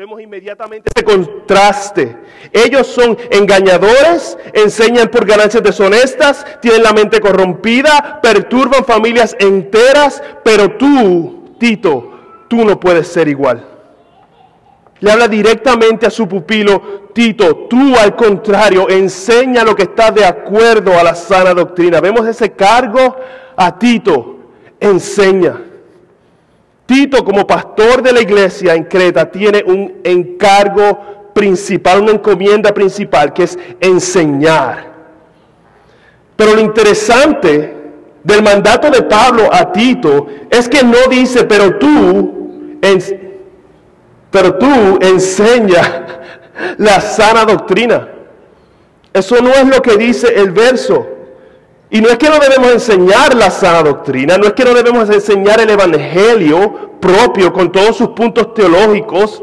vemos inmediatamente ese contraste. Ellos son engañadores, enseñan por ganancias deshonestas, tienen la mente corrompida, perturban familias enteras, pero tú, Tito, tú no puedes ser igual. Le habla directamente a su pupilo, Tito, tú al contrario, enseña lo que está de acuerdo a la sana doctrina. Vemos ese cargo a Tito, enseña. Tito como pastor de la iglesia en Creta tiene un encargo principal, una encomienda principal, que es enseñar. Pero lo interesante del mandato de Pablo a Tito es que no dice, pero tú, pero tú enseña la sana doctrina. Eso no es lo que dice el verso. Y no es que no debemos enseñar la sana doctrina, no es que no debemos enseñar el Evangelio propio con todos sus puntos teológicos.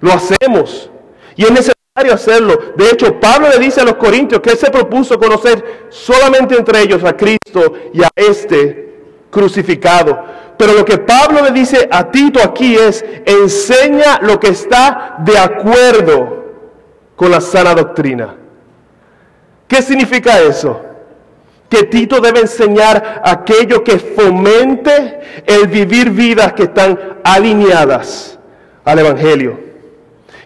Lo hacemos. Y es necesario hacerlo. De hecho, Pablo le dice a los corintios que él se propuso conocer solamente entre ellos a Cristo y a este crucificado. Pero lo que Pablo le dice a Tito aquí es, enseña lo que está de acuerdo con la sana doctrina. ¿Qué significa eso? Que Tito debe enseñar aquello que fomente el vivir vidas que están alineadas al Evangelio.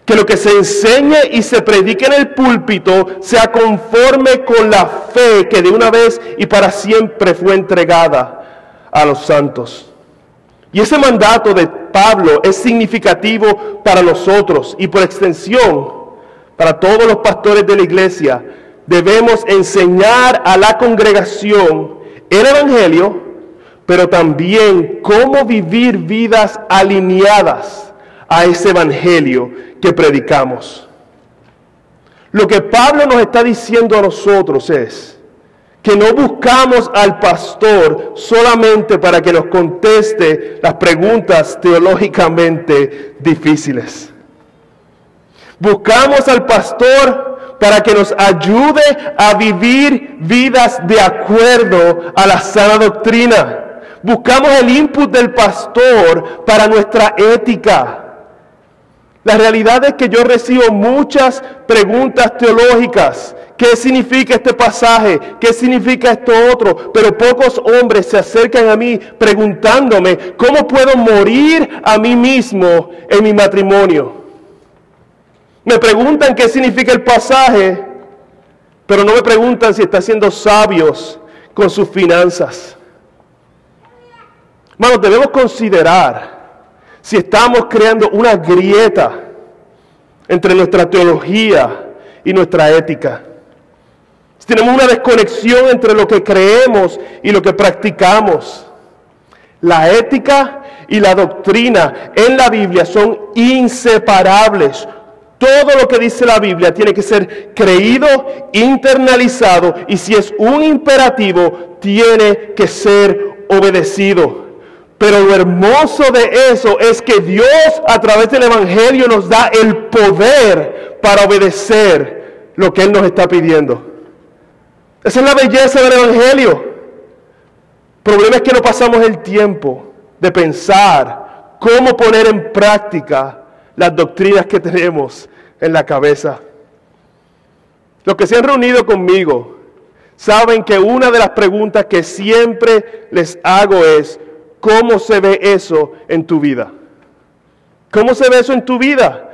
Que lo que se enseñe y se predique en el púlpito sea conforme con la fe que de una vez y para siempre fue entregada a los santos. Y ese mandato de Pablo es significativo para nosotros y por extensión para todos los pastores de la iglesia debemos enseñar a la congregación el Evangelio, pero también cómo vivir vidas alineadas a ese Evangelio que predicamos. Lo que Pablo nos está diciendo a nosotros es que no buscamos al pastor solamente para que nos conteste las preguntas teológicamente difíciles. Buscamos al pastor para que nos ayude a vivir vidas de acuerdo a la sana doctrina. Buscamos el input del pastor para nuestra ética. La realidad es que yo recibo muchas preguntas teológicas. ¿Qué significa este pasaje? ¿Qué significa esto otro? Pero pocos hombres se acercan a mí preguntándome, ¿cómo puedo morir a mí mismo en mi matrimonio? Me preguntan qué significa el pasaje, pero no me preguntan si está siendo sabios con sus finanzas. Hermanos, debemos considerar si estamos creando una grieta entre nuestra teología y nuestra ética. Si tenemos una desconexión entre lo que creemos y lo que practicamos. La ética y la doctrina en la Biblia son inseparables. Todo lo que dice la Biblia tiene que ser creído, internalizado y si es un imperativo, tiene que ser obedecido. Pero lo hermoso de eso es que Dios a través del Evangelio nos da el poder para obedecer lo que Él nos está pidiendo. Esa es la belleza del Evangelio. El problema es que no pasamos el tiempo de pensar cómo poner en práctica las doctrinas que tenemos en la cabeza. Los que se han reunido conmigo saben que una de las preguntas que siempre les hago es, ¿cómo se ve eso en tu vida? ¿Cómo se ve eso en tu vida?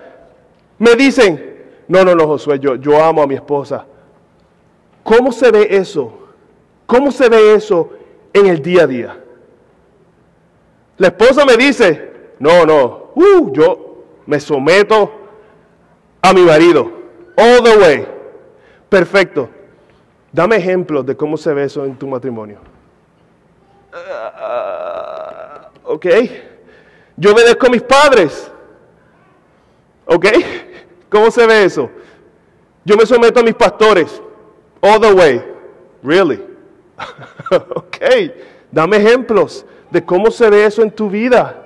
Me dicen, no, no, no, Josué, yo, yo amo a mi esposa. ¿Cómo se ve eso? ¿Cómo se ve eso en el día a día? La esposa me dice, no, no, uh, yo, me someto a mi marido. All the way. Perfecto. Dame ejemplos de cómo se ve eso en tu matrimonio. Uh, ok. Yo obedezco a mis padres. Ok. ¿Cómo se ve eso? Yo me someto a mis pastores. All the way. Really? ok. Dame ejemplos de cómo se ve eso en tu vida.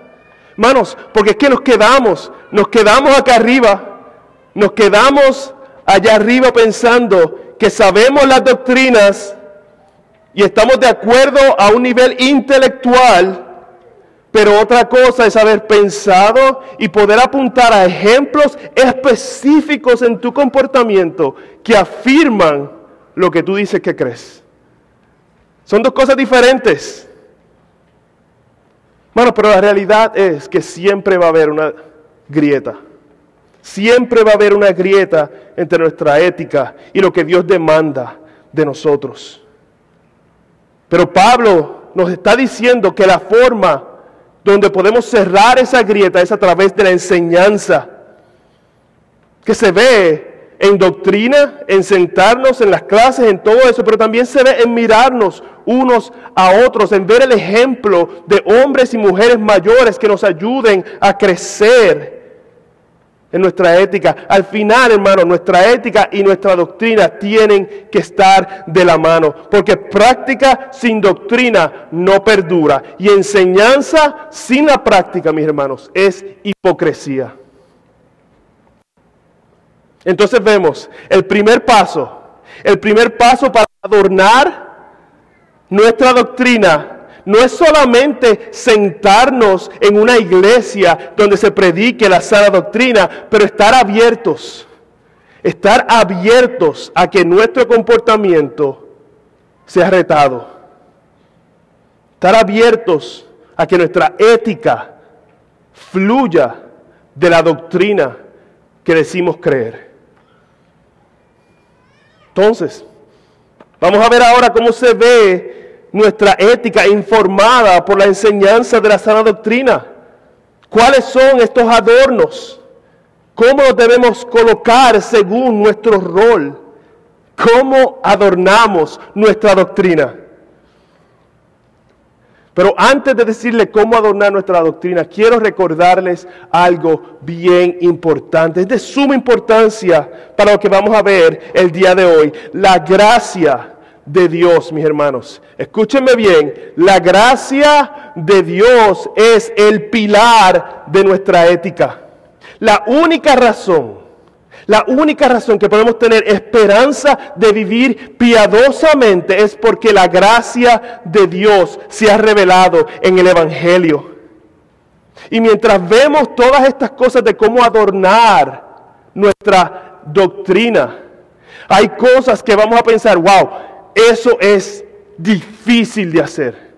Hermanos, porque es que nos quedamos, nos quedamos acá arriba, nos quedamos allá arriba pensando que sabemos las doctrinas y estamos de acuerdo a un nivel intelectual, Pero otra cosa es haber pensado y poder apuntar a ejemplos específicos en tu comportamiento que afirman lo que tú dices que crees. Son dos cosas diferentes. Bueno, pero la realidad es que siempre va a haber una grieta. Siempre va a haber una grieta entre nuestra ética y lo que Dios demanda de nosotros. Pero Pablo nos está diciendo que la forma donde podemos cerrar esa grieta es a través de la enseñanza, que se ve en doctrina, en sentarnos en las clases, en todo eso, pero también se ve en mirarnos unos a otros, en ver el ejemplo de hombres y mujeres mayores que nos ayuden a crecer en nuestra ética. Al final, hermano, nuestra ética y nuestra doctrina tienen que estar de la mano, porque práctica sin doctrina no perdura y enseñanza sin la práctica, mis hermanos, es hipocresía. Entonces vemos el primer paso, el primer paso para adornar nuestra doctrina no es solamente sentarnos en una iglesia donde se predique la sana doctrina, pero estar abiertos, estar abiertos a que nuestro comportamiento sea retado, estar abiertos a que nuestra ética fluya de la doctrina que decimos creer. Entonces, vamos a ver ahora cómo se ve nuestra ética informada por la enseñanza de la sana doctrina. ¿Cuáles son estos adornos? ¿Cómo los debemos colocar según nuestro rol? ¿Cómo adornamos nuestra doctrina? Pero antes de decirle cómo adornar nuestra doctrina, quiero recordarles algo bien importante. Es de suma importancia para lo que vamos a ver el día de hoy. La gracia de Dios, mis hermanos. Escúchenme bien, la gracia de Dios es el pilar de nuestra ética. La única razón, la única razón que podemos tener esperanza de vivir piadosamente es porque la gracia de Dios se ha revelado en el Evangelio. Y mientras vemos todas estas cosas de cómo adornar nuestra doctrina, hay cosas que vamos a pensar, wow, eso es difícil de hacer.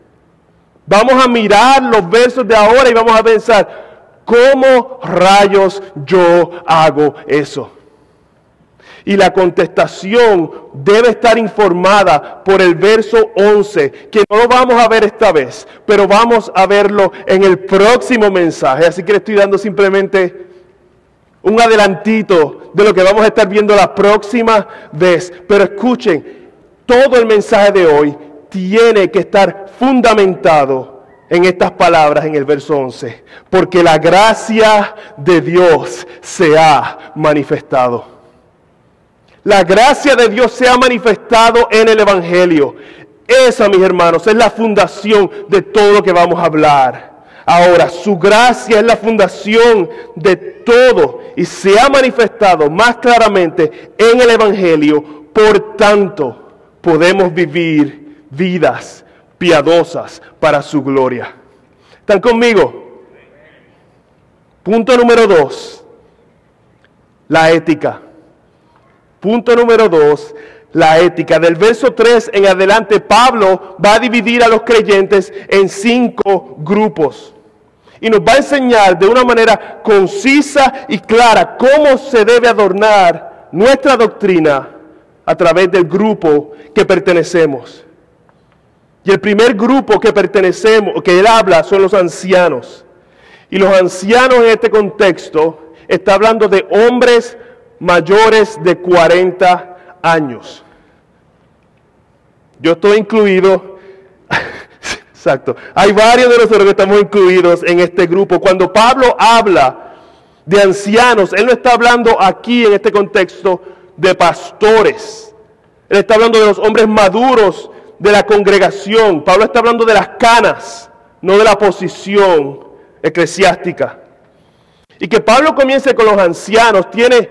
Vamos a mirar los versos de ahora y vamos a pensar, ¿cómo rayos yo hago eso? Y la contestación debe estar informada por el verso 11, que no lo vamos a ver esta vez, pero vamos a verlo en el próximo mensaje. Así que le estoy dando simplemente un adelantito de lo que vamos a estar viendo la próxima vez. Pero escuchen, todo el mensaje de hoy tiene que estar fundamentado en estas palabras en el verso 11, porque la gracia de Dios se ha manifestado. La gracia de Dios se ha manifestado en el Evangelio. Esa, mis hermanos, es la fundación de todo lo que vamos a hablar. Ahora, su gracia es la fundación de todo y se ha manifestado más claramente en el Evangelio. Por tanto, podemos vivir vidas piadosas para su gloria. ¿Están conmigo? Punto número dos, la ética. Punto número dos, la ética. Del verso 3 en adelante, Pablo va a dividir a los creyentes en cinco grupos. Y nos va a enseñar de una manera concisa y clara cómo se debe adornar nuestra doctrina a través del grupo que pertenecemos. Y el primer grupo que pertenecemos, que él habla, son los ancianos. Y los ancianos en este contexto está hablando de hombres mayores de 40 años. Yo estoy incluido, exacto, hay varios de nosotros que estamos incluidos en este grupo. Cuando Pablo habla de ancianos, él no está hablando aquí en este contexto de pastores. Él está hablando de los hombres maduros de la congregación. Pablo está hablando de las canas, no de la posición eclesiástica. Y que Pablo comience con los ancianos tiene,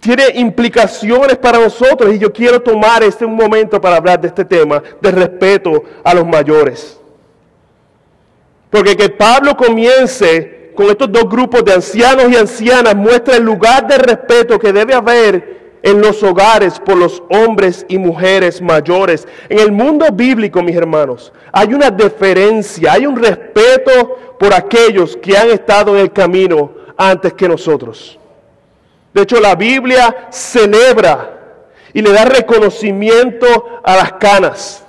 tiene implicaciones para nosotros y yo quiero tomar este momento para hablar de este tema, de respeto a los mayores. Porque que Pablo comience con estos dos grupos de ancianos y ancianas muestra el lugar de respeto que debe haber en los hogares por los hombres y mujeres mayores. En el mundo bíblico, mis hermanos, hay una deferencia, hay un respeto por aquellos que han estado en el camino antes que nosotros. De hecho, la Biblia celebra y le da reconocimiento a las canas.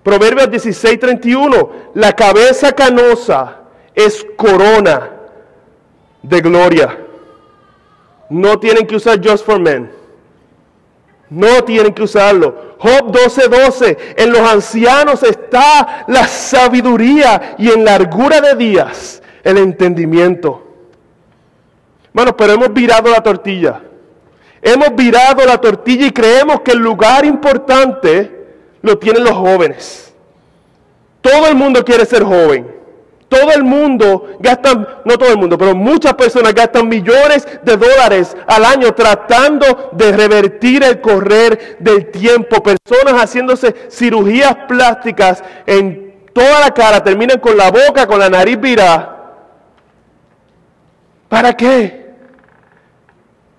Proverbios 16, 31, la cabeza canosa es corona de gloria. No tienen que usar Just for Men. No tienen que usarlo. Job 12:12. 12, en los ancianos está la sabiduría y en largura de días el entendimiento. Bueno, pero hemos virado la tortilla. Hemos virado la tortilla y creemos que el lugar importante lo tienen los jóvenes. Todo el mundo quiere ser joven. Todo el mundo gasta, no todo el mundo, pero muchas personas gastan millones de dólares al año tratando de revertir el correr del tiempo. Personas haciéndose cirugías plásticas en toda la cara, terminan con la boca, con la nariz virada. ¿Para qué?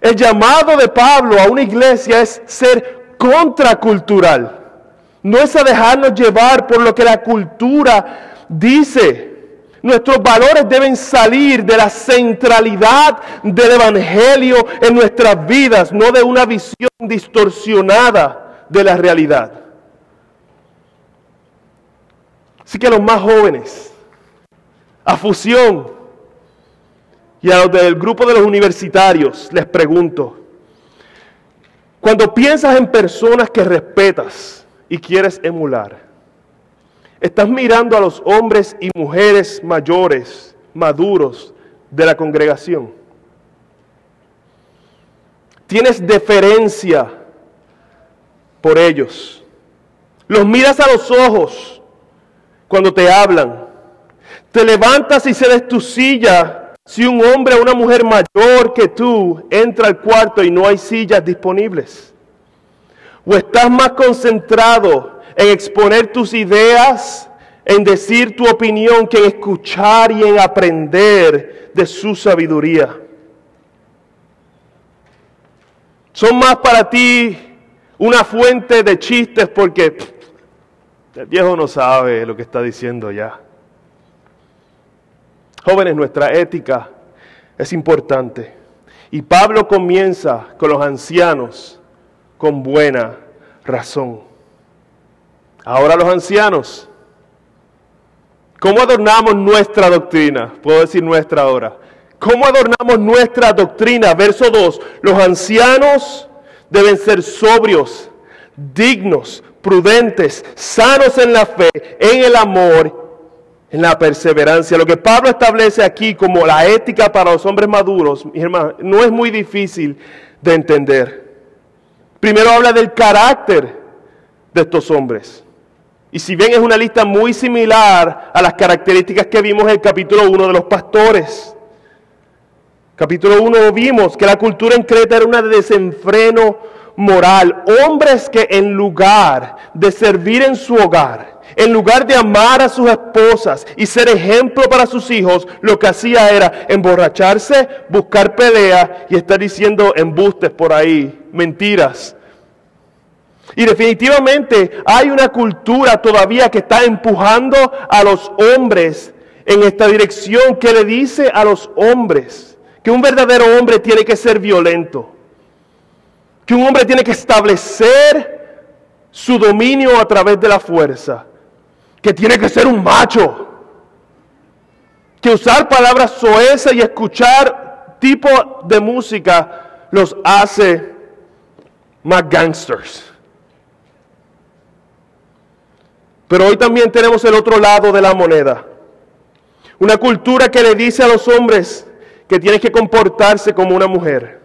El llamado de Pablo a una iglesia es ser contracultural. No es a dejarnos llevar por lo que la cultura dice. Nuestros valores deben salir de la centralidad del Evangelio en nuestras vidas, no de una visión distorsionada de la realidad. Así que los más jóvenes, a fusión, y a los del grupo de los universitarios les pregunto, cuando piensas en personas que respetas y quieres emular, estás mirando a los hombres y mujeres mayores, maduros de la congregación. Tienes deferencia por ellos. Los miras a los ojos cuando te hablan. Te levantas y cedes tu silla si un hombre o una mujer mayor que tú entra al cuarto y no hay sillas disponibles, o estás más concentrado en exponer tus ideas, en decir tu opinión, que en escuchar y en aprender de su sabiduría. Son más para ti una fuente de chistes porque el viejo no sabe lo que está diciendo ya. Jóvenes, nuestra ética es importante. Y Pablo comienza con los ancianos con buena razón. Ahora los ancianos, ¿cómo adornamos nuestra doctrina? Puedo decir nuestra ahora. ¿Cómo adornamos nuestra doctrina? Verso 2. Los ancianos deben ser sobrios, dignos, prudentes, sanos en la fe, en el amor en la perseverancia. Lo que Pablo establece aquí como la ética para los hombres maduros, mi hermano, no es muy difícil de entender. Primero habla del carácter de estos hombres. Y si bien es una lista muy similar a las características que vimos en el capítulo 1 de los pastores. Capítulo 1 vimos que la cultura en Creta era una de desenfreno moral. Hombres que en lugar de servir en su hogar, en lugar de amar a sus esposas y ser ejemplo para sus hijos, lo que hacía era emborracharse, buscar pelea y estar diciendo embustes por ahí, mentiras. Y definitivamente hay una cultura todavía que está empujando a los hombres en esta dirección que le dice a los hombres que un verdadero hombre tiene que ser violento, que un hombre tiene que establecer su dominio a través de la fuerza que tiene que ser un macho, que usar palabras soezas y escuchar tipo de música los hace más gangsters. Pero hoy también tenemos el otro lado de la moneda. Una cultura que le dice a los hombres que tienen que comportarse como una mujer.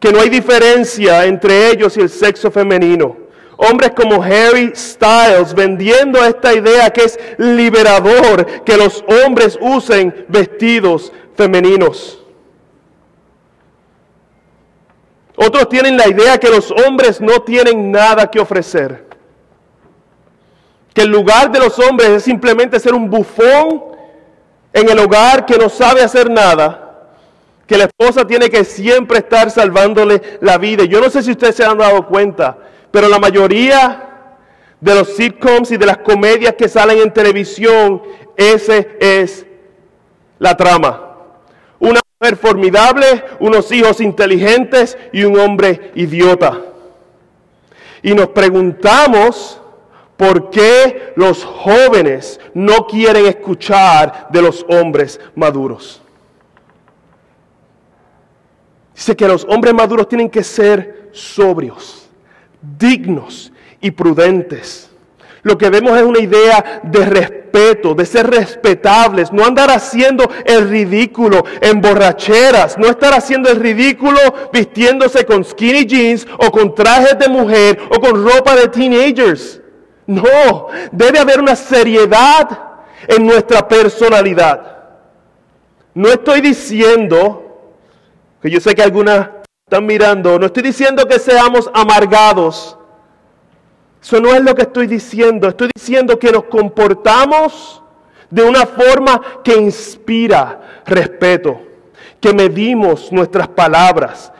Que no hay diferencia entre ellos y el sexo femenino hombres como Harry Styles vendiendo esta idea que es liberador que los hombres usen vestidos femeninos. Otros tienen la idea que los hombres no tienen nada que ofrecer. Que el lugar de los hombres es simplemente ser un bufón en el hogar que no sabe hacer nada, que la esposa tiene que siempre estar salvándole la vida. Yo no sé si ustedes se han dado cuenta, pero la mayoría de los sitcoms y de las comedias que salen en televisión, ese es la trama. Una mujer formidable, unos hijos inteligentes y un hombre idiota. Y nos preguntamos por qué los jóvenes no quieren escuchar de los hombres maduros. Dice que los hombres maduros tienen que ser sobrios, dignos y prudentes. Lo que vemos es una idea de respeto, de ser respetables, no andar haciendo el ridículo en borracheras, no estar haciendo el ridículo vistiéndose con skinny jeans o con trajes de mujer o con ropa de teenagers. No, debe haber una seriedad en nuestra personalidad. No estoy diciendo, que yo sé que algunas están mirando, no estoy diciendo que seamos amargados. Eso no es lo que estoy diciendo. Estoy diciendo que nos comportamos de una forma que inspira respeto, que medimos nuestras palabras,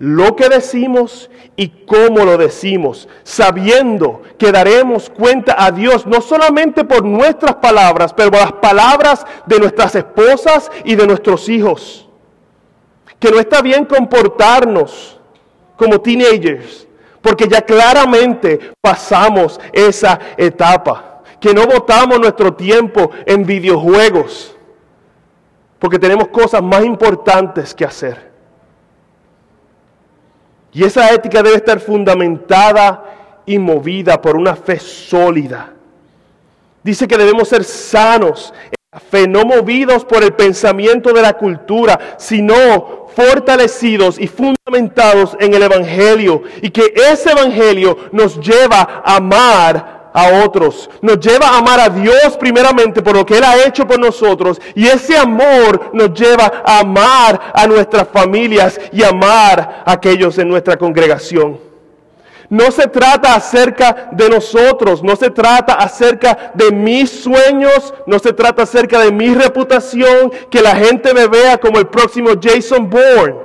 lo que decimos y cómo lo decimos, sabiendo que daremos cuenta a Dios no solamente por nuestras palabras, pero por las palabras de nuestras esposas y de nuestros hijos. Que no está bien comportarnos como teenagers, porque ya claramente pasamos esa etapa. Que no botamos nuestro tiempo en videojuegos, porque tenemos cosas más importantes que hacer. Y esa ética debe estar fundamentada y movida por una fe sólida. Dice que debemos ser sanos en la fe, no movidos por el pensamiento de la cultura, sino fortalecidos y fundamentados en el Evangelio. Y que ese Evangelio nos lleva a amar a otros. Nos lleva a amar a Dios primeramente por lo que Él ha hecho por nosotros. Y ese amor nos lleva a amar a nuestras familias y amar a aquellos en nuestra congregación. No se trata acerca de nosotros, no se trata acerca de mis sueños, no se trata acerca de mi reputación, que la gente me vea como el próximo Jason Bourne.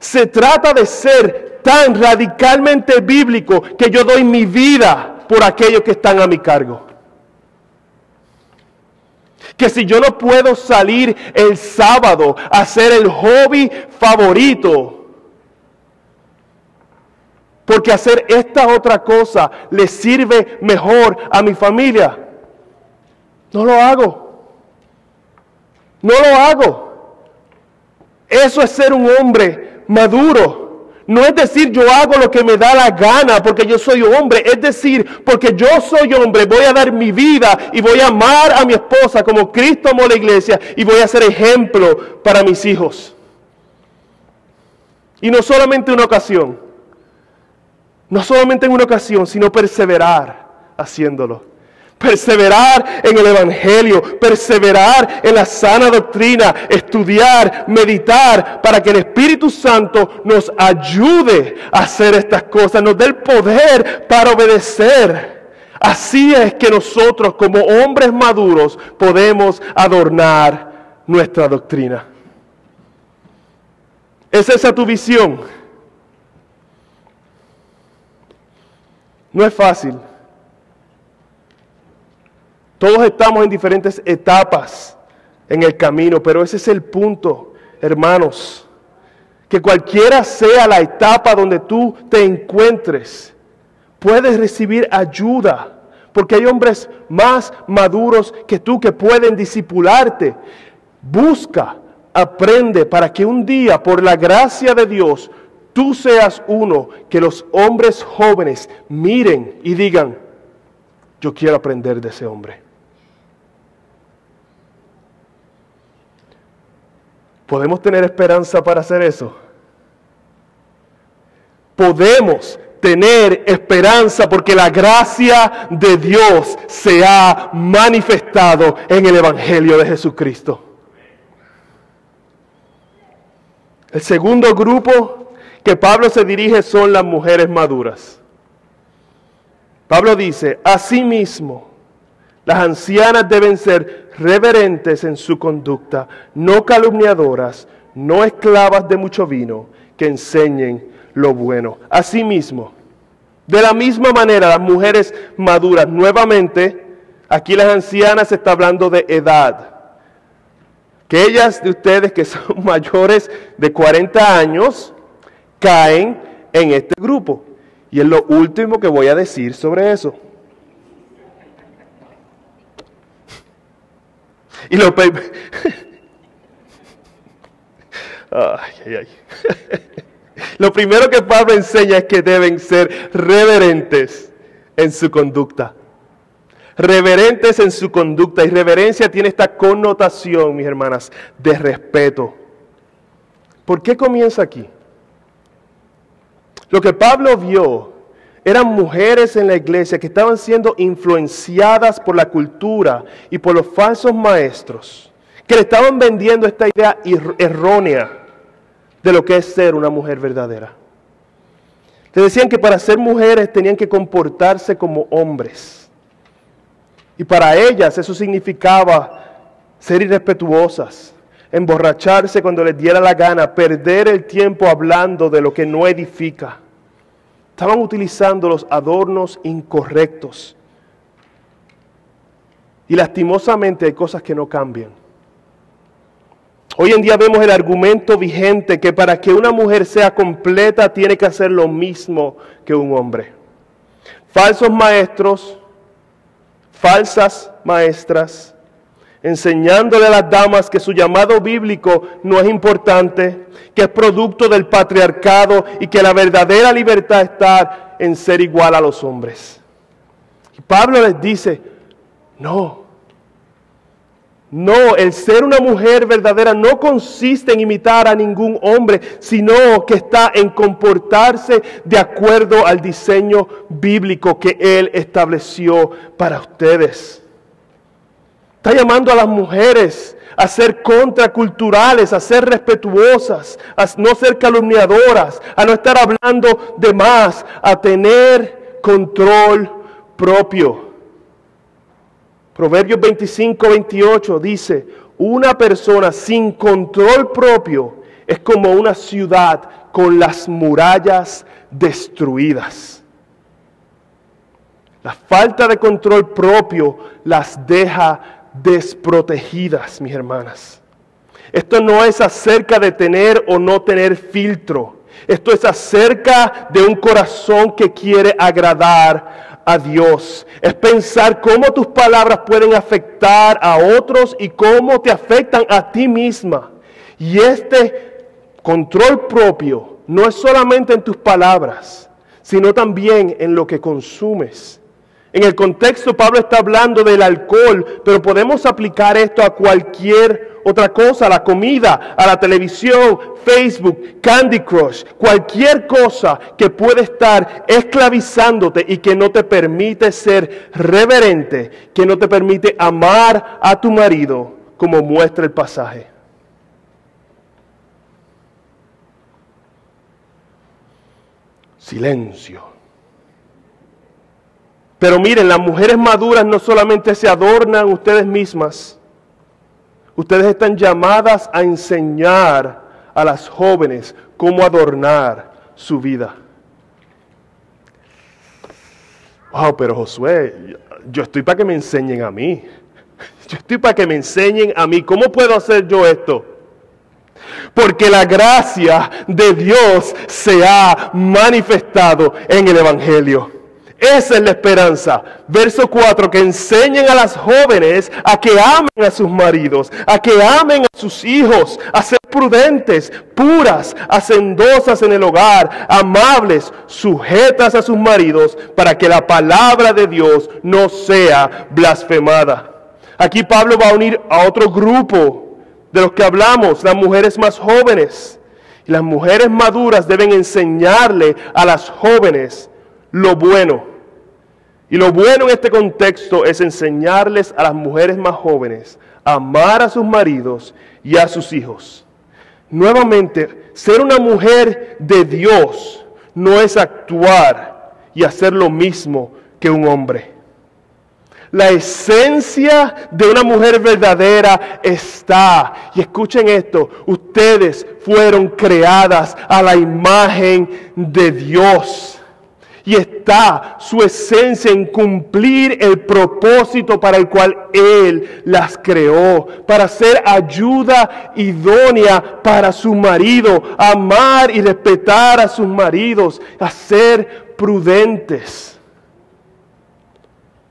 Se trata de ser tan radicalmente bíblico que yo doy mi vida por aquellos que están a mi cargo. Que si yo no puedo salir el sábado a hacer el hobby favorito, porque hacer esta otra cosa le sirve mejor a mi familia, no lo hago. No lo hago. Eso es ser un hombre maduro. No es decir yo hago lo que me da la gana porque yo soy hombre. Es decir, porque yo soy hombre, voy a dar mi vida y voy a amar a mi esposa como Cristo amó la iglesia y voy a ser ejemplo para mis hijos. Y no solamente una ocasión. No solamente en una ocasión, sino perseverar haciéndolo perseverar en el Evangelio, perseverar en la sana doctrina, estudiar, meditar, para que el Espíritu Santo nos ayude a hacer estas cosas, nos dé el poder para obedecer. Así es que nosotros como hombres maduros podemos adornar nuestra doctrina. ¿Es esa tu visión? No es fácil. Todos estamos en diferentes etapas en el camino, pero ese es el punto, hermanos. Que cualquiera sea la etapa donde tú te encuentres, puedes recibir ayuda, porque hay hombres más maduros que tú que pueden discipularte. Busca, aprende para que un día, por la gracia de Dios, tú seas uno que los hombres jóvenes miren y digan, yo quiero aprender de ese hombre. ¿Podemos tener esperanza para hacer eso? Podemos tener esperanza porque la gracia de Dios se ha manifestado en el Evangelio de Jesucristo. El segundo grupo que Pablo se dirige son las mujeres maduras. Pablo dice, asimismo, Las ancianas deben ser reverentes en su conducta, no calumniadoras, no esclavas de mucho vino, que enseñen lo bueno. Asimismo, de la misma manera, las mujeres maduras, nuevamente, aquí las ancianas se está hablando de edad. Que ellas de ustedes que son mayores de 40 años caen en este grupo. Y es lo último que voy a decir sobre eso. Y lo, lo primero que Pablo enseña es que deben ser reverentes en su conducta. Reverentes en su conducta. Y reverencia tiene esta connotación, mis hermanas, de respeto. ¿Por qué comienza aquí? Lo que Pablo vio eran mujeres en la iglesia que estaban siendo influenciadas por la cultura y por los falsos maestros, que le estaban vendiendo esta idea errónea de lo que es ser una mujer verdadera. Le decían que para ser mujeres tenían que comportarse como hombres. Y para ellas eso significaba ser irrespetuosas, emborracharse cuando les diera la gana, perder el tiempo hablando de lo que no edifica. Estaban utilizando los adornos incorrectos. Y lastimosamente hay cosas que no cambian. Hoy en día vemos el argumento vigente que para que una mujer sea completa tiene que hacer lo mismo que un hombre. Falsos maestros, falsas maestras, enseñándole a las damas que su llamado bíblico no es importante, que es producto del patriarcado y que la verdadera libertad está en ser igual a los hombres. Y Pablo les dice, no, no, el ser una mujer verdadera no consiste en imitar a ningún hombre, sino que está en comportarse de acuerdo al diseño bíblico que Él estableció para ustedes. Está llamando a las mujeres a ser contraculturales, a ser respetuosas, a no ser calumniadoras, a no estar hablando de más, a tener control propio. Proverbios 25, 28 dice, una persona sin control propio es como una ciudad con las murallas destruidas. La falta de control propio las deja desprotegidas, mis hermanas. Esto no es acerca de tener o no tener filtro. Esto es acerca de un corazón que quiere agradar a Dios. Es pensar cómo tus palabras pueden afectar a otros y cómo te afectan a ti misma. Y este control propio no es solamente en tus palabras, sino también en lo que consumes. En el contexto Pablo está hablando del alcohol, pero podemos aplicar esto a cualquier otra cosa, a la comida, a la televisión, Facebook, Candy Crush, cualquier cosa que puede estar esclavizándote y que no te permite ser reverente, que no te permite amar a tu marido, como muestra el pasaje. Silencio. Pero miren, las mujeres maduras no solamente se adornan ustedes mismas, ustedes están llamadas a enseñar a las jóvenes cómo adornar su vida. Wow, pero Josué, yo estoy para que me enseñen a mí. Yo estoy para que me enseñen a mí. ¿Cómo puedo hacer yo esto? Porque la gracia de Dios se ha manifestado en el Evangelio. Esa es la esperanza. Verso 4, que enseñen a las jóvenes a que amen a sus maridos, a que amen a sus hijos, a ser prudentes, puras, hacendosas en el hogar, amables, sujetas a sus maridos, para que la palabra de Dios no sea blasfemada. Aquí Pablo va a unir a otro grupo de los que hablamos, las mujeres más jóvenes. Las mujeres maduras deben enseñarle a las jóvenes lo bueno y lo bueno en este contexto es enseñarles a las mujeres más jóvenes a amar a sus maridos y a sus hijos. Nuevamente, ser una mujer de Dios no es actuar y hacer lo mismo que un hombre. La esencia de una mujer verdadera está. Y escuchen esto, ustedes fueron creadas a la imagen de Dios. Y está su esencia en cumplir el propósito para el cual Él las creó, para ser ayuda idónea para su marido, amar y respetar a sus maridos, a ser prudentes.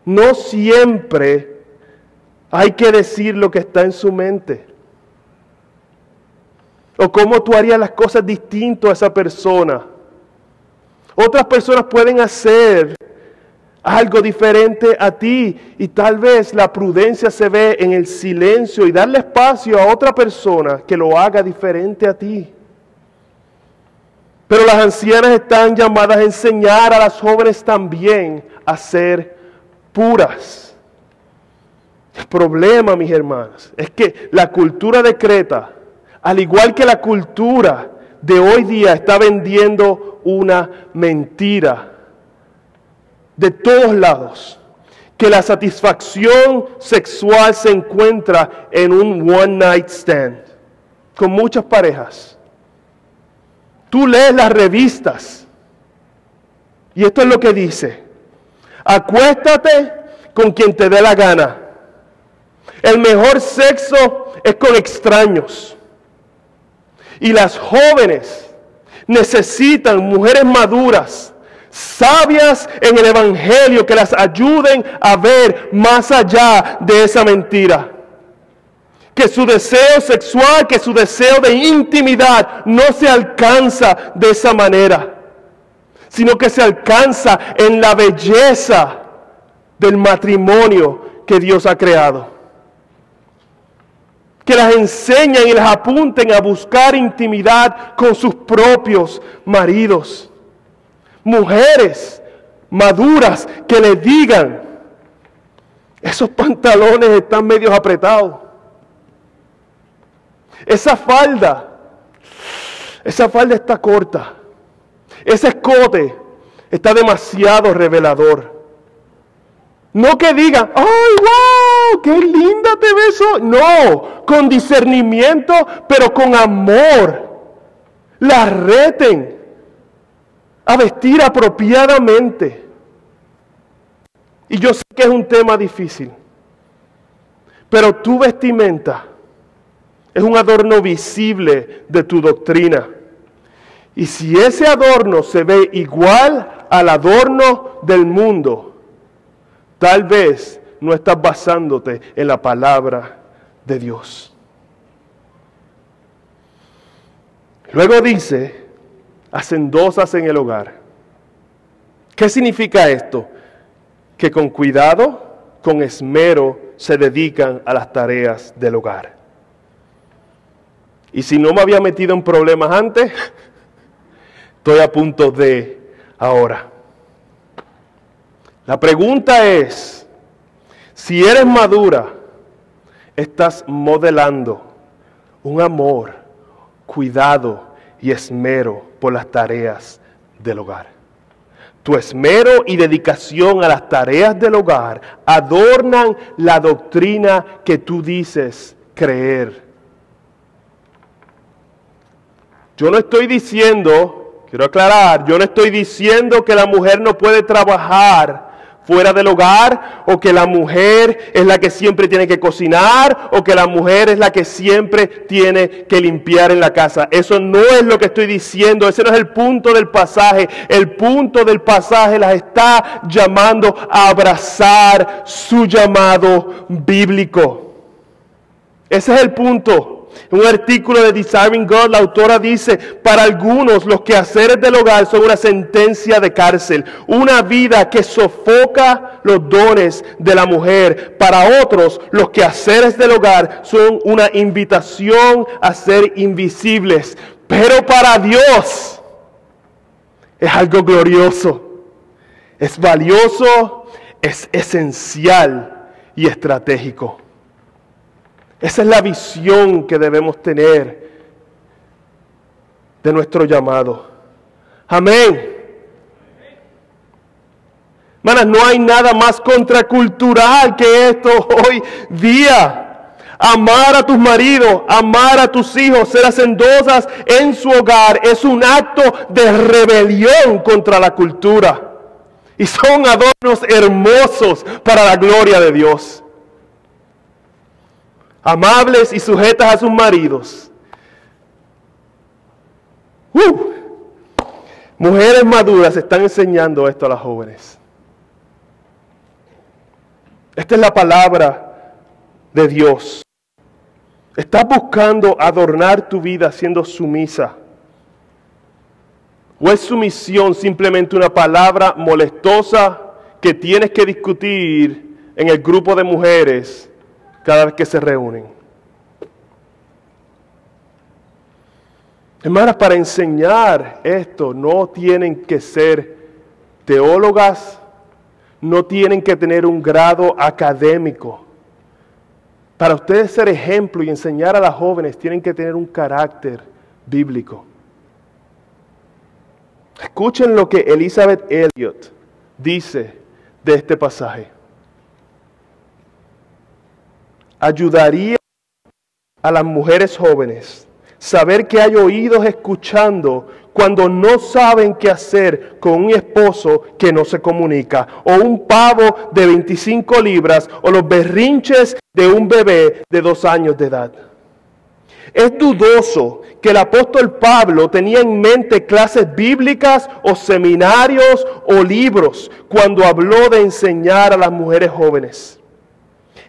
No siempre hay que decir lo que está en su mente. O cómo tú harías las cosas distinto a esa persona. Otras personas pueden hacer algo diferente a ti y tal vez la prudencia se ve en el silencio y darle espacio a otra persona que lo haga diferente a ti. Pero las ancianas están llamadas a enseñar a las jóvenes también a ser puras. El problema, mis hermanas, es que la cultura de Creta, al igual que la cultura de hoy día, está vendiendo una mentira de todos lados. Que la satisfacción sexual se encuentra en un one night stand con muchas parejas. Tú lees las revistas y esto es lo que dice. Acuéstate con quien te dé la gana. El mejor sexo es con extraños. Y las jóvenes necesitan mujeres maduras, sabias en el Evangelio, que las ayuden a ver más allá de esa mentira. Que su deseo sexual, que su deseo de intimidad no se alcanza de esa manera, sino que se alcanza en la belleza del matrimonio que Dios ha creado que las enseñen y las apunten a buscar intimidad con sus propios maridos. Mujeres maduras que le digan, esos pantalones están medio apretados. Esa falda, esa falda está corta. Ese escote está demasiado revelador. No que digan, ¡ay, wow! ¡Qué linda te ves! No, con discernimiento, pero con amor. La reten a vestir apropiadamente. Y yo sé que es un tema difícil, pero tu vestimenta es un adorno visible de tu doctrina. Y si ese adorno se ve igual al adorno del mundo, Tal vez no estás basándote en la palabra de Dios. Luego dice, hacendosas en el hogar. ¿Qué significa esto? Que con cuidado, con esmero, se dedican a las tareas del hogar. Y si no me había metido en problemas antes, estoy a punto de ahora. La pregunta es, si eres madura, estás modelando un amor, cuidado y esmero por las tareas del hogar. Tu esmero y dedicación a las tareas del hogar adornan la doctrina que tú dices creer. Yo no estoy diciendo, quiero aclarar, yo no estoy diciendo que la mujer no puede trabajar fuera del hogar, o que la mujer es la que siempre tiene que cocinar, o que la mujer es la que siempre tiene que limpiar en la casa. Eso no es lo que estoy diciendo, ese no es el punto del pasaje. El punto del pasaje las está llamando a abrazar su llamado bíblico. Ese es el punto. En un artículo de Desiring God, la autora dice, para algunos los quehaceres del hogar son una sentencia de cárcel, una vida que sofoca los dones de la mujer. Para otros, los quehaceres del hogar son una invitación a ser invisibles. Pero para Dios es algo glorioso, es valioso, es esencial y estratégico. Esa es la visión que debemos tener de nuestro llamado. Amén. Hermanas, no hay nada más contracultural que esto hoy día. Amar a tus maridos, amar a tus hijos, ser hacendosas en su hogar es un acto de rebelión contra la cultura. Y son adornos hermosos para la gloria de Dios. Amables y sujetas a sus maridos. ¡Uh! Mujeres maduras están enseñando esto a las jóvenes. Esta es la palabra de Dios. Estás buscando adornar tu vida siendo sumisa. ¿O es sumisión simplemente una palabra molestosa que tienes que discutir en el grupo de mujeres cada vez que se reúnen? Hermanas, para enseñar esto no tienen que ser teólogas, no tienen que tener un grado académico. Para ustedes ser ejemplo y enseñar a las jóvenes tienen que tener un carácter bíblico. Escuchen lo que Elizabeth Elliot dice de este pasaje. Ayudaría a las mujeres jóvenes saber que hay oídos escuchando cuando no saben qué hacer con un esposo que no se comunica, o un pavo de 25 libras, o los berrinches de un bebé de dos años de edad. Es dudoso que el apóstol Pablo tenía en mente clases bíblicas o seminarios o libros cuando habló de enseñar a las mujeres jóvenes.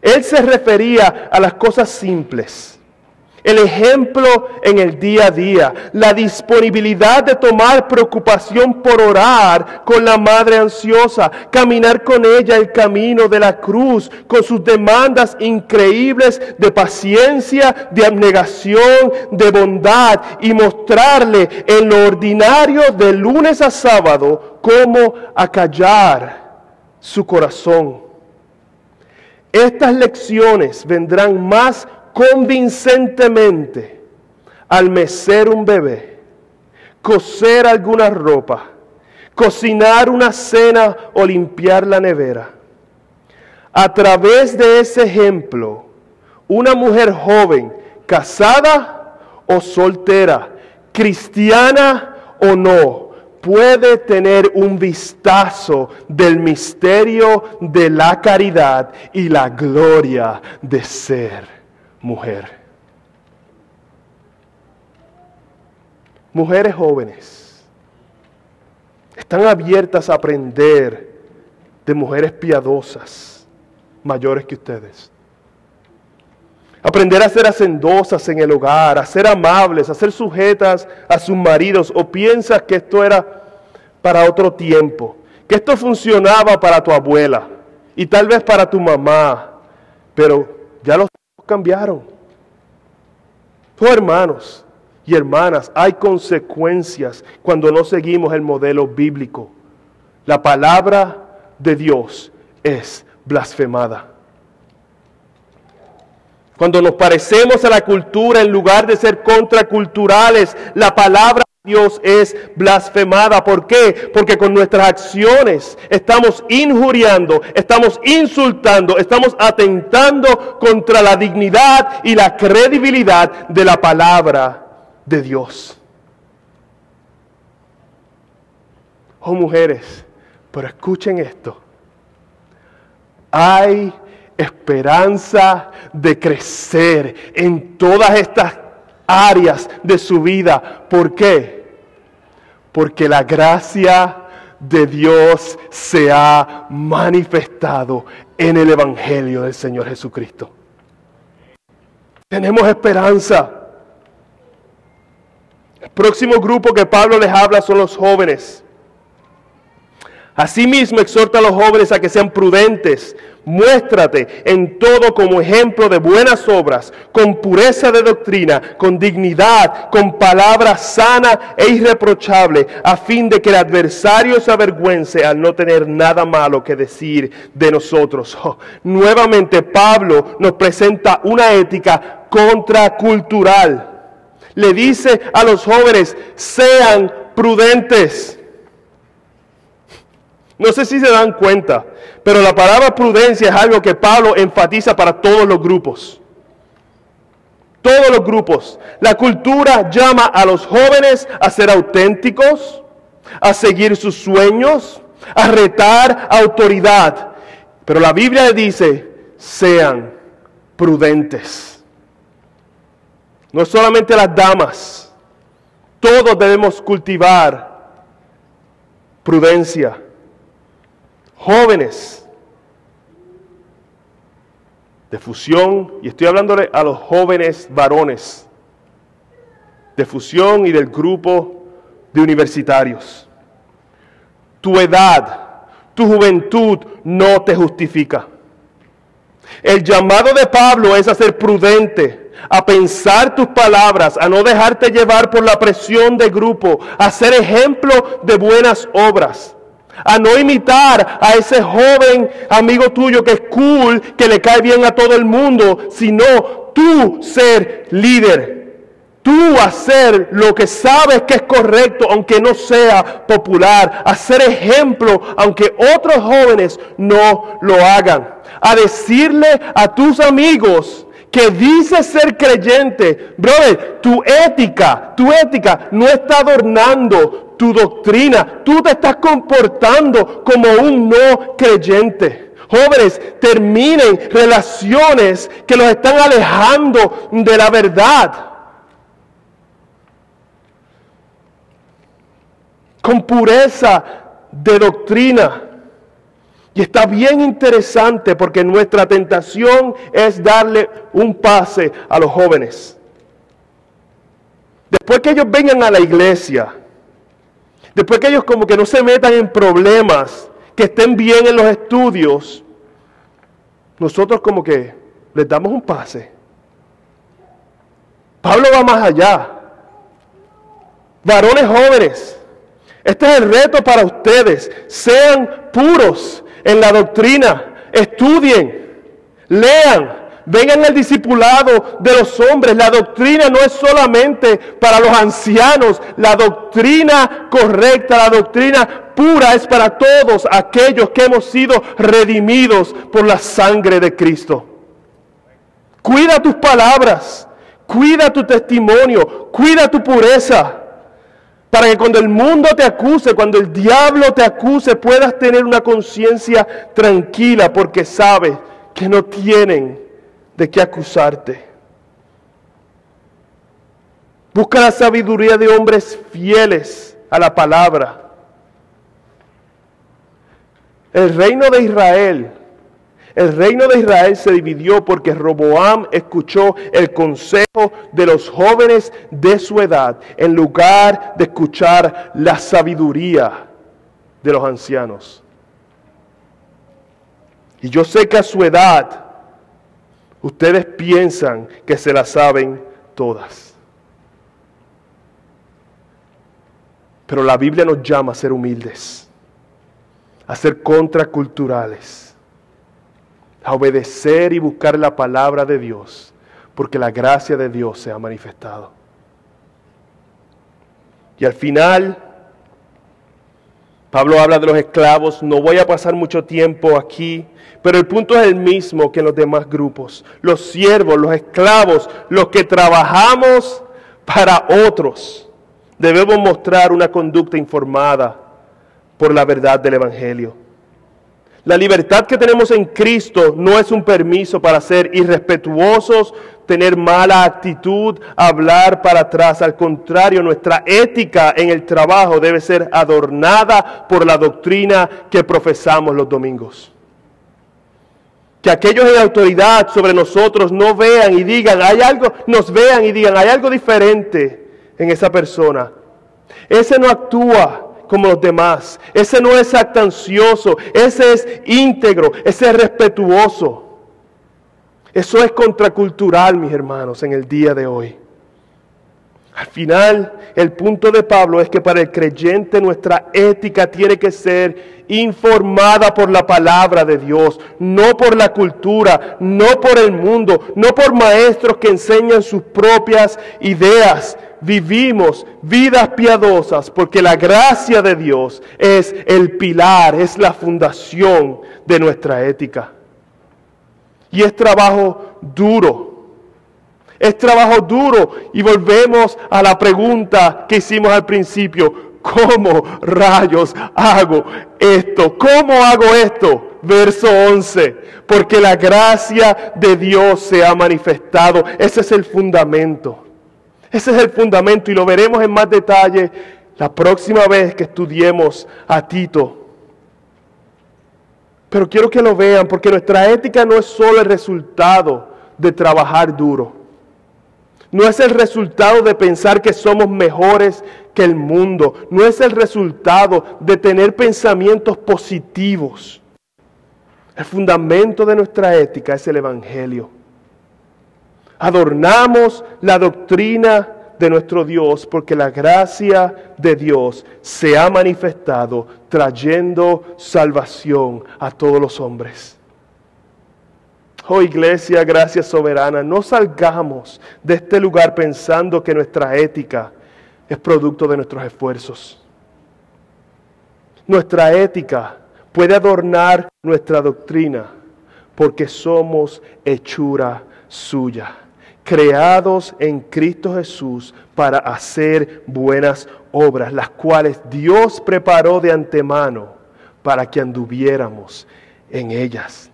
Él se refería a las cosas simples el ejemplo en el día a día, la disponibilidad de tomar preocupación por orar con la madre ansiosa, caminar con ella el camino de la cruz, con sus demandas increíbles de paciencia, de abnegación, de bondad y mostrarle en lo ordinario de lunes a sábado cómo acallar su corazón. Estas lecciones vendrán más convincentemente al mecer un bebé, coser alguna ropa, cocinar una cena o limpiar la nevera. A través de ese ejemplo, una mujer joven, casada o soltera, cristiana o no, puede tener un vistazo del misterio de la caridad y la gloria de ser mujer. Mujeres jóvenes están abiertas a aprender de mujeres piadosas mayores que ustedes. Aprender a ser hacendosas en el hogar, a ser amables, a ser sujetas a sus maridos. O piensas que esto era para otro tiempo, que esto funcionaba para tu abuela y tal vez para tu mamá, pero ya los cambiaron. Oh, hermanos y hermanas, hay consecuencias cuando no seguimos el modelo bíblico. La palabra de Dios es blasfemada. Cuando nos parecemos a la cultura en lugar de ser contraculturales, la palabra Dios es blasfemada. ¿Por qué? Porque con nuestras acciones estamos injuriando, estamos insultando, estamos atentando contra la dignidad y la credibilidad de la palabra de Dios. Oh mujeres, pero escuchen esto. Hay esperanza de crecer en todas estas áreas de su vida. ¿Por qué? Porque la gracia de Dios se ha manifestado en el Evangelio del Señor Jesucristo. Tenemos esperanza. El próximo grupo que Pablo les habla son los jóvenes. Asimismo exhorta a los jóvenes a que sean prudentes, Muéstrate en todo como ejemplo de buenas obras, con pureza de doctrina, con dignidad, con palabra sana e irreprochable, a fin de que el adversario se avergüence al no tener nada malo que decir de nosotros. Oh, nuevamente Pablo nos presenta una ética contracultural. Le dice a los jóvenes, sean prudentes. No sé si se dan cuenta, pero la palabra prudencia es algo que Pablo enfatiza para todos los grupos. Todos los grupos. La cultura llama a los jóvenes a ser auténticos, a seguir sus sueños, a retar autoridad. Pero la Biblia dice, sean prudentes. No solamente las damas, todos debemos cultivar prudencia. Jóvenes de fusión, y estoy hablándole a los jóvenes varones de fusión y del grupo de universitarios. Tu edad, tu juventud no te justifica. El llamado de Pablo es a ser prudente, a pensar tus palabras, a no dejarte llevar por la presión de grupo, a ser ejemplo de buenas obras, a no imitar a ese joven amigo tuyo que es cool, que le cae bien a todo el mundo, sino tú ser líder Tú hacer lo que sabes que es correcto, aunque no sea popular. Hacer ejemplo, aunque otros jóvenes no lo hagan. A decirle a tus amigos que dices ser creyente, brother, tu ética, tu ética no está adornando tu doctrina. Tú te estás comportando como un no creyente. Jóvenes, terminen relaciones que los están alejando de la verdad. con pureza de doctrina. Y está bien interesante porque nuestra tentación es darle un pase a los jóvenes. Después que ellos vengan a la iglesia, después que ellos como que no se metan en problemas, que estén bien en los estudios, nosotros como que les damos un pase. Pablo va más allá. Varones jóvenes, este es el reto para ustedes. Sean puros en la doctrina. Estudien, lean, vengan al discipulado de los hombres. La doctrina no es solamente para los ancianos. La doctrina correcta, la doctrina pura es para todos aquellos que hemos sido redimidos por la sangre de Cristo. Cuida tus palabras, cuida tu testimonio, cuida tu pureza. Para que cuando el mundo te acuse, cuando el diablo te acuse, puedas tener una conciencia tranquila porque sabes que no tienen de qué acusarte. Busca la sabiduría de hombres fieles a la palabra. El reino de Israel el reino de Israel se dividió porque Roboam escuchó el consejo de los jóvenes de su edad en lugar de escuchar la sabiduría de los ancianos. Y yo sé que a su edad ustedes piensan que se la saben todas. Pero la Biblia nos llama a ser humildes, a ser contraculturales a obedecer y buscar la palabra de Dios, porque la gracia de Dios se ha manifestado. Y al final, Pablo habla de los esclavos, no voy a pasar mucho tiempo aquí, pero el punto es el mismo que en los demás grupos. Los siervos, los esclavos, los que trabajamos para otros, debemos mostrar una conducta informada por la verdad del Evangelio. La libertad que tenemos en Cristo no es un permiso para ser irrespetuosos, tener mala actitud, hablar para atrás. Al contrario, nuestra ética en el trabajo debe ser adornada por la doctrina que profesamos los domingos. Que aquellos en autoridad sobre nosotros no vean y digan, hay algo, nos vean y digan, hay algo diferente en esa persona. Ese no actúa como los demás. Ese no es actancioso, ese es íntegro, ese es respetuoso. Eso es contracultural, mis hermanos, en el día de hoy. Al final, el punto de Pablo es que para el creyente nuestra ética tiene que ser informada por la palabra de Dios, no por la cultura, no por el mundo, no por maestros que enseñan sus propias ideas, vivimos vidas piadosas porque la gracia de Dios es el pilar, es la fundación de nuestra ética. Y es trabajo duro. Es trabajo duro. Y volvemos a la pregunta que hicimos al principio. ¿Cómo rayos hago esto? ¿Cómo hago esto? Verso 11. Porque la gracia de Dios se ha manifestado. Ese es el fundamento. Ese es el fundamento y lo veremos en más detalle la próxima vez que estudiemos a Tito. Pero quiero que lo vean porque nuestra ética no es solo el resultado de trabajar duro. No es el resultado de pensar que somos mejores que el mundo. No es el resultado de tener pensamientos positivos. El fundamento de nuestra ética es el Evangelio. Adornamos la doctrina de nuestro Dios, porque la gracia de Dios se ha manifestado trayendo salvación a todos los hombres. Oh iglesia, gracia soberana, no salgamos de este lugar pensando que nuestra ética es producto de nuestros esfuerzos. Nuestra ética puede adornar nuestra doctrina porque somos hechura suya creados en Cristo Jesús para hacer buenas obras, las cuales Dios preparó de antemano para que anduviéramos en ellas.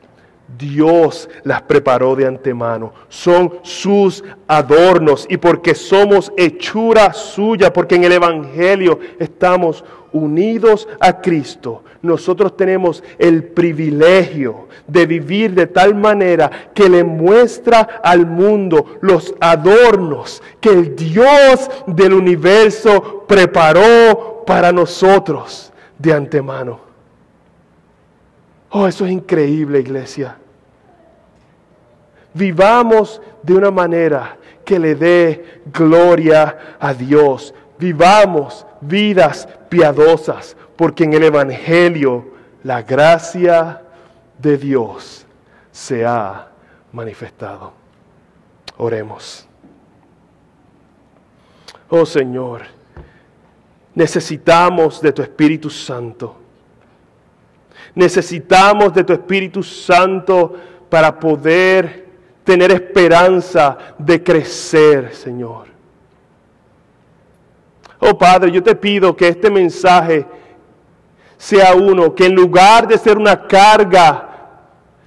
Dios las preparó de antemano. Son sus adornos y porque somos hechura suya, porque en el Evangelio estamos unidos a Cristo, nosotros tenemos el privilegio de vivir de tal manera que le muestra al mundo los adornos que el Dios del universo preparó para nosotros de antemano. Oh, eso es increíble, iglesia. Vivamos de una manera que le dé gloria a Dios. Vivamos vidas piadosas, porque en el Evangelio la gracia de Dios se ha manifestado. Oremos. Oh Señor, necesitamos de tu Espíritu Santo. Necesitamos de tu Espíritu Santo para poder tener esperanza de crecer, Señor. Oh Padre, yo te pido que este mensaje sea uno que en lugar de ser una carga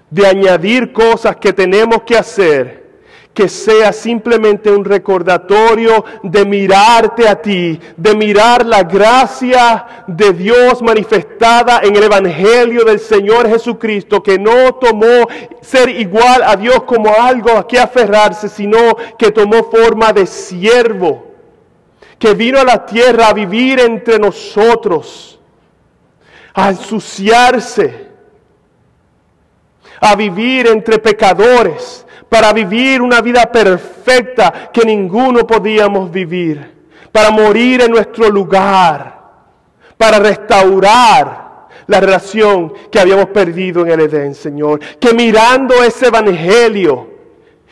de añadir cosas que tenemos que hacer, que sea simplemente un recordatorio de mirarte a ti, de mirar la gracia de Dios manifestada en el Evangelio del Señor Jesucristo, que no tomó ser igual a Dios como algo a que aferrarse, sino que tomó forma de siervo que vino a la tierra a vivir entre nosotros, a ensuciarse, a vivir entre pecadores, para vivir una vida perfecta que ninguno podíamos vivir, para morir en nuestro lugar, para restaurar la relación que habíamos perdido en el Edén, Señor. Que mirando ese Evangelio,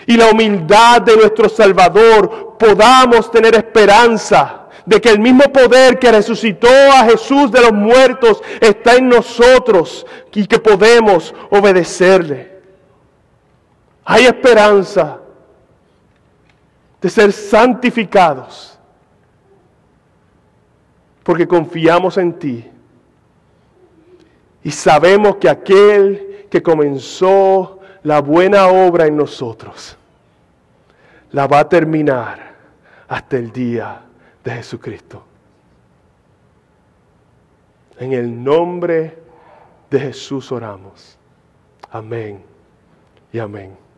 y la humildad de nuestro Salvador podamos tener esperanza de que el mismo poder que resucitó a Jesús de los muertos está en nosotros y que podemos obedecerle. Hay esperanza de ser santificados porque confiamos en ti y sabemos que aquel que comenzó la buena obra en nosotros la va a terminar hasta el día de Jesucristo. En el nombre de Jesús oramos. Amén y amén.